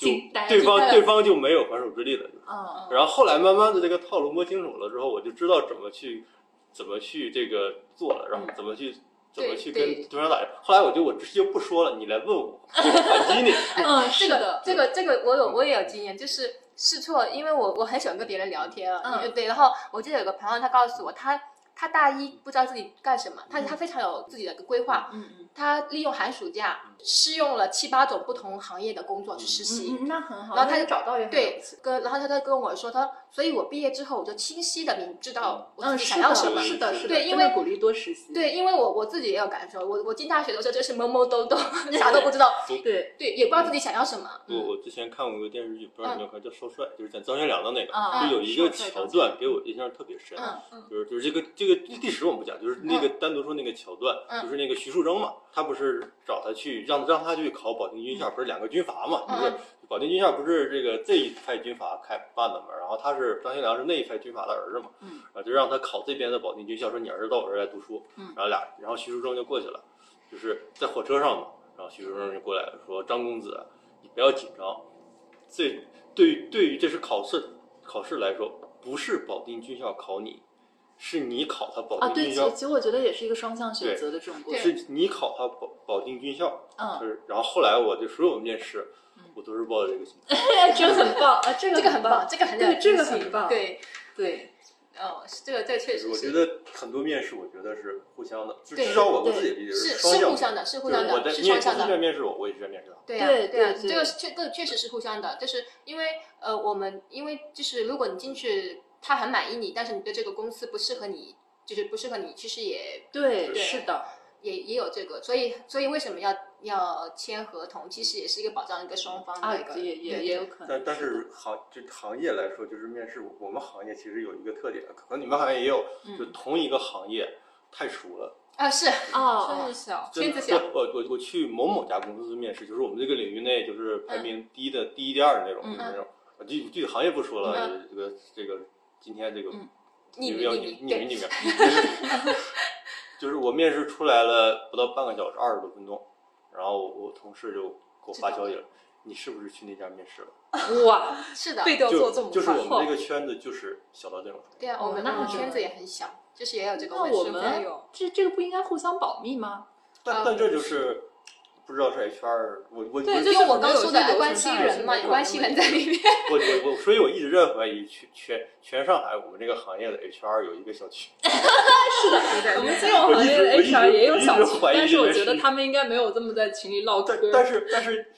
就对方对方就没有还手之力了。嗯然后后来慢慢的这个套路摸清楚了之后，我就知道怎么去怎么去这个做了，然后怎么去怎么去跟对对方打。后来我就我直接不说了，你来问我，我反击你。嗯，这个是的，这个这个我有我也有经验，就是试错，因为我我很喜欢跟别人聊天啊，嗯对，然后我记得有个朋友他告诉我，他他大一不知道自己干什么，他他非常有自己的个规划，嗯嗯。他利用寒暑假试用了七八种不同行业的工作去实习。嗯嗯，那很好，然后他就找到也很对了不起，跟然后他他跟我说，他所以我毕业之后我就清晰的明知道我自嗯，己，想要什么。是的，是的，对因为真的鼓励多实习，对，因为我我自己也有感受，我我进大学的时候就是懵懵懂懂，啥都不知道，对，对，也不知道自己想要什么。我我之前看过一个电视剧，不知道你有没有看，叫《少帅》，就是讲张学良的那个，啊就有一个桥段给我印象特别深。嗯。就是就是这个这个历史我们不讲，就是那个单独说那个桥段，嗯。就是那个徐树铮嘛，他不是找他去让让他去考保定军校，不是两个军阀嘛，就是嗯。保定军校不是这个这一派军阀开办的嘛，然后他是张学良是那一派军阀的儿子嘛，嗯，然后就让他考这边的保定军校，说你儿子到我这儿来读书，嗯。然后俩然后徐树铮就过去了，就是在火车上嘛，然后徐树铮就过来了，说张公子，你不要紧张，这对于对于这是考试考试来说，不是保定军校考你，是你考他保啊，对，定军校，其实其实我觉得也是一个双向选择的这种过程，是你考他保保定军校，嗯，是然后后来我就所有面试，我都是报的这个心态。哎，这个很棒啊，这个这个很棒，这个很对这个有自信很棒对，对，哦，是这个这个确实我觉得很多面试，我觉得是互相的，就对至少我我对自己理解是双向是互相的，是互相的，对我在是双向的面试这。边面试我，我也是在面试他。对呀、对对呀、对对这个是确，这个确实是互相的，就是因为呃，我们因为就是如果你进去，他很满意你，但是你对这个公司不适合你，就是不适合你，其实也对，对是的，也也有这个，所以所以为什么要要签合同，其实也是一个保障一个双方啊的一个，，也也也有可能。但但是行就行业来说，就是面试，我们行业其实有一个特点，可能你们行业也有，就同一个行业太熟了。啊是哦圈子小，圈子小我我我去某某家公司面试，就是我们这个领域内就是排名第一的、第一、第二的那种、嗯那种。具具体行业不说了，嗯这个这个今天这个嗯匿名要匿名对匿名匿名，就是我面试出来了不到半个小时，二十多分钟，然后我同事就给我发消息了，你是不是去那家面试了？哇，是的，背调做这就么快，就是我们这个圈子就是小到这种程度。对啊，我们那个圈子也很小，就是也有这个那问题。我们这这个不应该互相保密吗？嗯但但这就是不知道是 HR，我我我对就是我刚说的有关系人嘛，有有关系人在里面。我我我，所以我一直在怀疑全全全上海我们这个行业的 HR 有一个小区。是的我们金融行业的 HR 也有小我一直怀疑，群但是我觉得他们应该没有这么在群里唠嗑。但是但是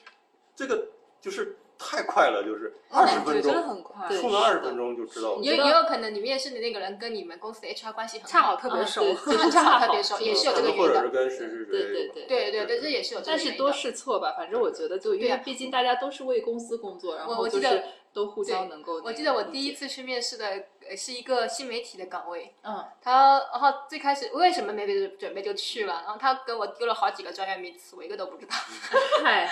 这个就是太快了，就是二十分钟，真的钟，很快，对出门二十分钟就知道了。也也有可能你面试的那个人跟你们公司的 HR 关系很恰好特别熟，对就是恰好恰特别熟，也是有这个或者是原因的。跟谁谁谁对对对对对对，这也是有但是多。试错吧，反正我觉得就因为毕竟大家都是为公司工作，然后就是我记得都互相能够。我记得我第一次去面试的呃是一个新媒体的岗位，嗯，他然后最开始为什么没准备就去了，然后他给我丢了好几个专业名词，我一个都不知道。嗨，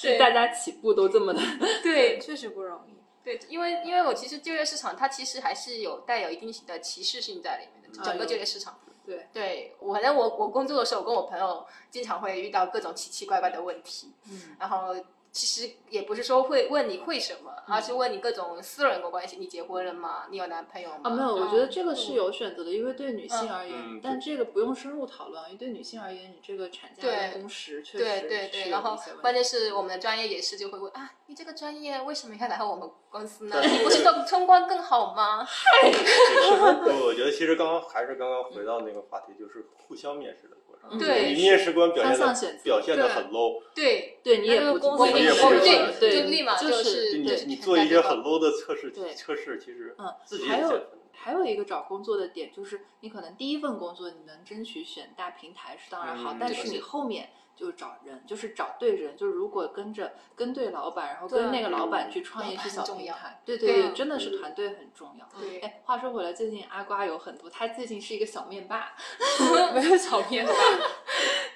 对是大家起步都这么的，对确实不容易。对，因为因为我其实就业市场它其实还是有带有一定的歧视性在里面的，整个就业市场。对，对我反正我我工作的时候，我跟我朋友经常会遇到各种奇奇怪怪的问题，嗯，然后其实也不是说会问你会什么，而是问你各种私人的关系，你结婚了吗？你有男朋友吗？啊，没有，我觉得这个是嗯有选择的，因为对女性嗯而言，嗯但这个不用深入讨论，因为对女性而言，你这个产假工时确实对对对，然后关键是我们的专业也是就会问啊，你这个专业为什么要来我们公司呢？你不是都通关更好吗？嗨我觉得其实刚刚还是刚刚回到那个话题，就是互相面试的对你面试官表现的表现的很 low，对，对你也不那这个公我们司也不我们是对对就立马就是是你对你做一些很 low 的测试对测试，其实嗯自己也还有减分。还有一个找工作的点就是，你可能第一份工作你能争取选大平台是当然好，嗯但是你后面就是找人，就是找对人，就是如果跟着跟对老板，然后跟那个老板去创业去小很重要平台，对对对对，真的是团队很重要。对哎，话说回来，最近阿瓜有很多，他最近是一个小面霸，没有小面霸。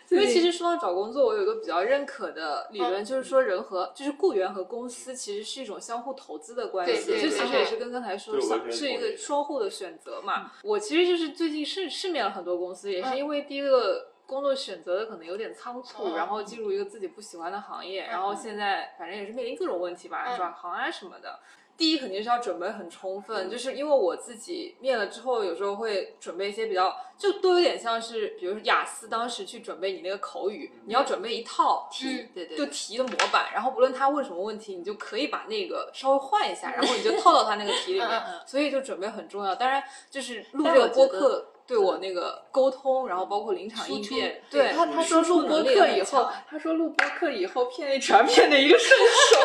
因为其实说到找工作，我有一个比较认可的理论，就是说人和就是雇员和公司其实是一种相互投资的关系。对对这其实也是跟刚才说对我想完全同意是一个双互的选择嘛。我其实就是最近试试面了很多公司，也是因为第一个。工作选择的可能有点仓促，嗯然后进入一个自己不喜欢的行业，嗯然后现在反正也是面临各种问题吧，嗯转行啊什么的。第一肯定是要准备很充分，就是因为我自己面了之后，有时候会准备一些比较，就都有点像是，比如说雅思当时去准备你那个口语，你要准备一套题，对对就题的模板，然后不论他问什么问题，你就可以把那个稍微换一下，然后你就套到他那个题里面，所以就准备很重要。当然，就是录这个播客。对我那个沟通，然后包括临场应变，对对他他说录播课以后，他说录播课以后骗 HR 骗的一个顺手。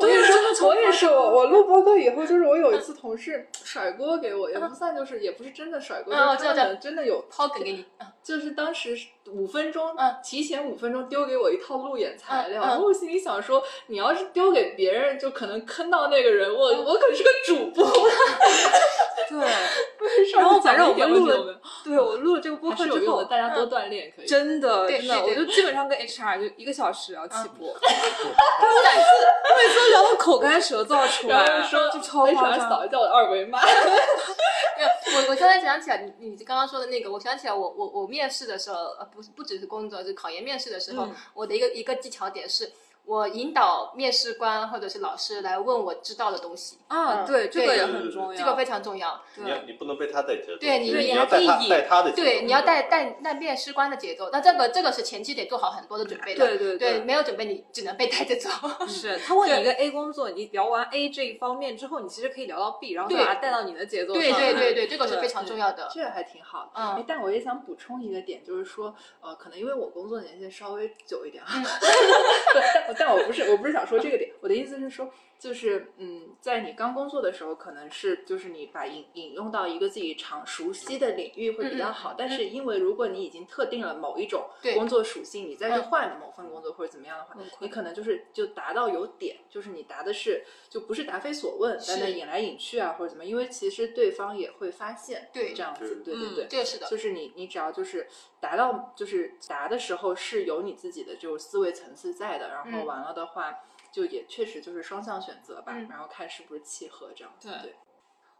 我跟你说，我也是，我我录播课以后，就是我有一次同事甩锅给我，也不算就是也不是真的甩锅，就是他们真的有抛梗给你，就是当时五分钟，嗯提前五分钟丢给我一套路演材料，然后我心里想说，你要是丢给别人，就可能坑到那个人，我我可是个主播 对，然后反正我们录了，了，对我录了这个播还客之后大家多锻炼可以。真的对真的，我就基本上跟 HR 就一个小时要起播，他们每次他每次都聊到口干舌燥出然来，后说就超夸 HR 张。扫一下我的二维码，没有，我我刚才想起来，你你刚刚说的那个，我想起来我，我我面试的时候，呃，不是不只是工作，就考研面试的时候，嗯我的一个一个技巧点是，我引导面试官或者是老师来问我知道的东西，啊，对，这个也很重要。这个非常重要。你要你不能被他带节奏，对你你你要带他带他的节奏，对，你要带带带面试官的节奏，那这个这个是前期得做好很多的准备的。对对对，没有准备你只能被带着走。是他问你一个 A 工作，你聊完 A 这一方面之后，你其实可以聊到 B，然后把它带到你的节奏上。对对对对，这个是非常重要的。这个还挺好的。嗯哎，但我也想补充一个点，就是说，呃，可能因为我工作年限稍微久一点啊，嗯 对，但我不是我不是想说这个点，我的意思是说，就是嗯，在你刚工作的时候，可能是就是你把引引用到一个自己常熟悉的领域会比较好，但是因为如果你已经特定了某一种工作属性，你再去嗯。换某份工作或者怎么样的话，嗯你可能就是就答到有点，就是你答的是就不是答非所问，是但那引来引去啊或者怎么，因为其实对方也会发现，对这样子，对。对对。这个是的，就是你，你只要就是答到，就是答的时候是有你自己的就是思维层次在的，然后嗯完了的话，就也确实就是双向选择吧，嗯然后看是不是契合这样子。对对，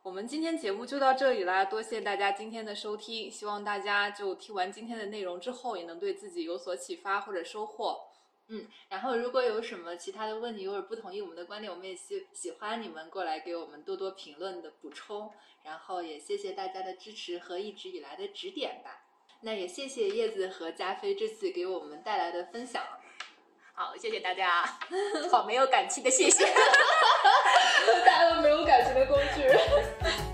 我们今天节目就到这里啦，多谢大家今天的收听，希望大家就听完今天的内容之后，也能对自己有所启发或者收获。嗯，然后如果有什么其他的问题或者不同意我们的观点，我们也喜喜欢你们过来给我们多多评论的补充，然后也谢谢大家的支持和一直以来的指点吧。那也谢谢叶子和加菲这次给我们带来的分享。好，谢谢大家，好没有感情的谢谢。大家都没有感情的工具人。